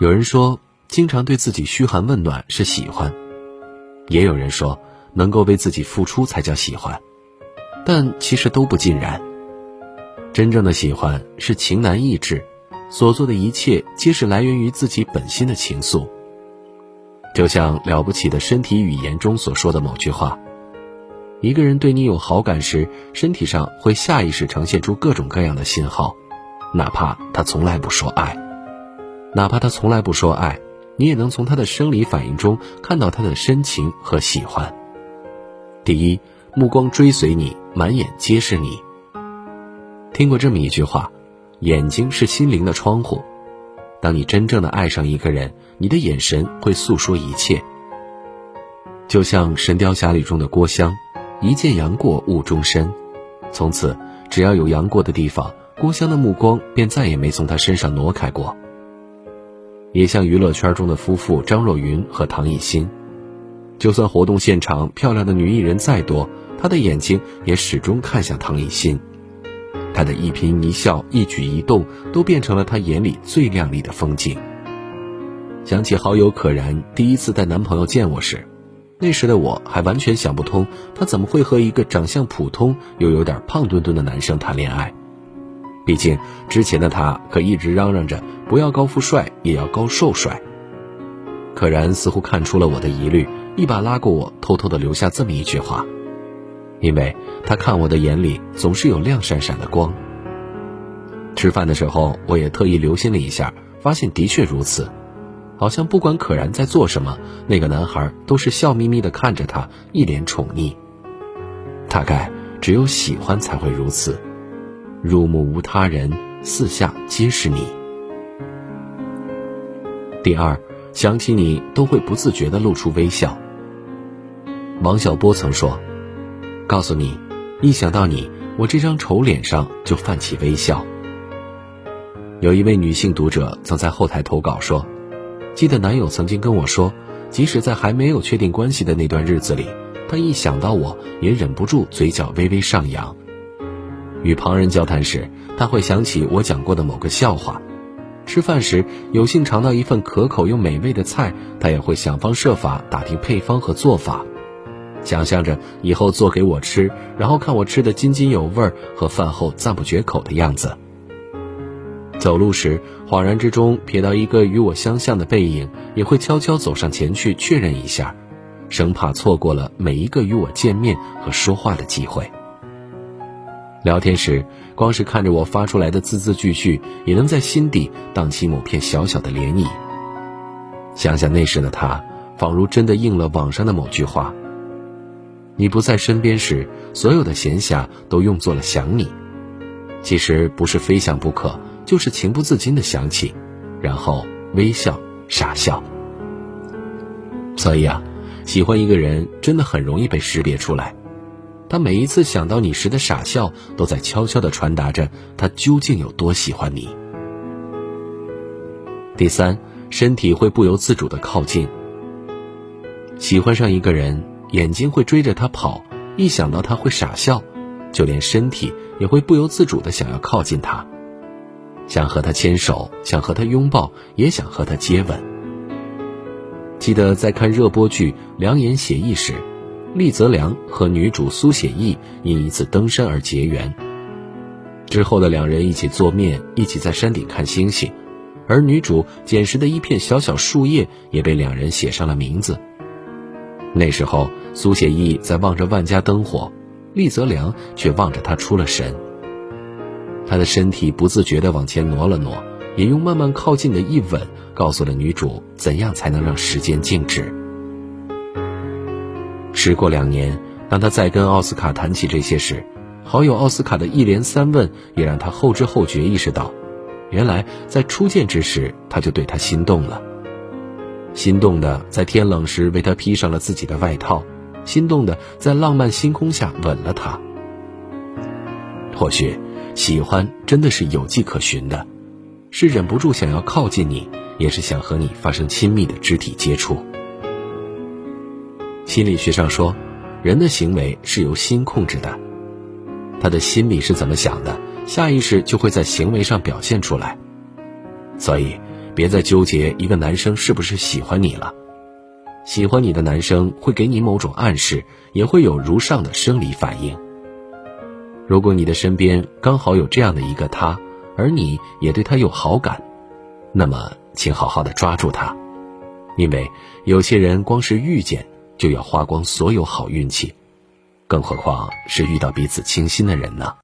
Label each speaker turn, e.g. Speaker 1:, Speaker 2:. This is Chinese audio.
Speaker 1: 有人说，经常对自己嘘寒问暖是喜欢；也有人说，能够为自己付出才叫喜欢。但其实都不尽然。真正的喜欢是情难抑制，所做的一切皆是来源于自己本心的情愫。就像《了不起的身体语言》中所说的某句话：“一个人对你有好感时，身体上会下意识呈现出各种各样的信号，哪怕他从来不说爱。”哪怕他从来不说爱，你也能从他的生理反应中看到他的深情和喜欢。第一，目光追随你，满眼皆是你。听过这么一句话：眼睛是心灵的窗户。当你真正的爱上一个人，你的眼神会诉说一切。就像《神雕侠侣》中的郭襄，一见杨过误终身，从此只要有杨过的地方，郭襄的目光便再也没从他身上挪开过。也像娱乐圈中的夫妇张若昀和唐艺昕，就算活动现场漂亮的女艺人再多，他的眼睛也始终看向唐艺昕，他的一颦一笑、一举一动都变成了他眼里最亮丽的风景。想起好友可然第一次带男朋友见我时，那时的我还完全想不通，她怎么会和一个长相普通又有点胖墩墩的男生谈恋爱。毕竟之前的他可一直嚷嚷着不要高富帅，也要高瘦帅。可然似乎看出了我的疑虑，一把拉过我，偷偷的留下这么一句话：因为他看我的眼里总是有亮闪闪的光。吃饭的时候，我也特意留心了一下，发现的确如此，好像不管可然在做什么，那个男孩都是笑眯眯的看着他，一脸宠溺。大概只有喜欢才会如此。入目无他人，四下皆是你。第二，想起你都会不自觉的露出微笑。王小波曾说：“告诉你，一想到你，我这张丑脸上就泛起微笑。”有一位女性读者曾在后台投稿说：“记得男友曾经跟我说，即使在还没有确定关系的那段日子里，他一想到我也忍不住嘴角微微上扬。”与旁人交谈时，他会想起我讲过的某个笑话；吃饭时有幸尝到一份可口又美味的菜，他也会想方设法打听配方和做法，想象着以后做给我吃，然后看我吃得津津有味和饭后赞不绝口的样子。走路时，恍然之中瞥到一个与我相像的背影，也会悄悄走上前去确认一下，生怕错过了每一个与我见面和说话的机会。聊天时，光是看着我发出来的字字句句，也能在心底荡起某片小小的涟漪。想想那时的他，仿如真的应了网上的某句话：“你不在身边时，所有的闲暇都用作了想你。”其实不是非想不可，就是情不自禁的想起，然后微笑傻笑。所以啊，喜欢一个人真的很容易被识别出来。他每一次想到你时的傻笑，都在悄悄地传达着他究竟有多喜欢你。第三，身体会不由自主地靠近。喜欢上一个人，眼睛会追着他跑，一想到他会傻笑，就连身体也会不由自主地想要靠近他，想和他牵手，想和他拥抱，也想和他接吻。记得在看热播剧《良言写意》时。厉泽良和女主苏写意因一次登山而结缘，之后的两人一起做面，一起在山顶看星星，而女主捡拾的一片小小树叶也被两人写上了名字。那时候，苏写意在望着万家灯火，厉泽良却望着她出了神。他的身体不自觉地往前挪了挪，也用慢慢靠近的一吻，告诉了女主怎样才能让时间静止。时过两年，当他再跟奥斯卡谈起这些时，好友奥斯卡的一连三问也让他后知后觉意识到，原来在初见之时他就对他心动了。心动的在天冷时为他披上了自己的外套，心动的在浪漫星空下吻了他。或许，喜欢真的是有迹可循的，是忍不住想要靠近你，也是想和你发生亲密的肢体接触。心理学上说，人的行为是由心控制的，他的心里是怎么想的，下意识就会在行为上表现出来。所以，别再纠结一个男生是不是喜欢你了。喜欢你的男生会给你某种暗示，也会有如上的生理反应。如果你的身边刚好有这样的一个他，而你也对他有好感，那么请好好的抓住他，因为有些人光是遇见就要花光所有好运气，更何况是遇到彼此倾心的人呢？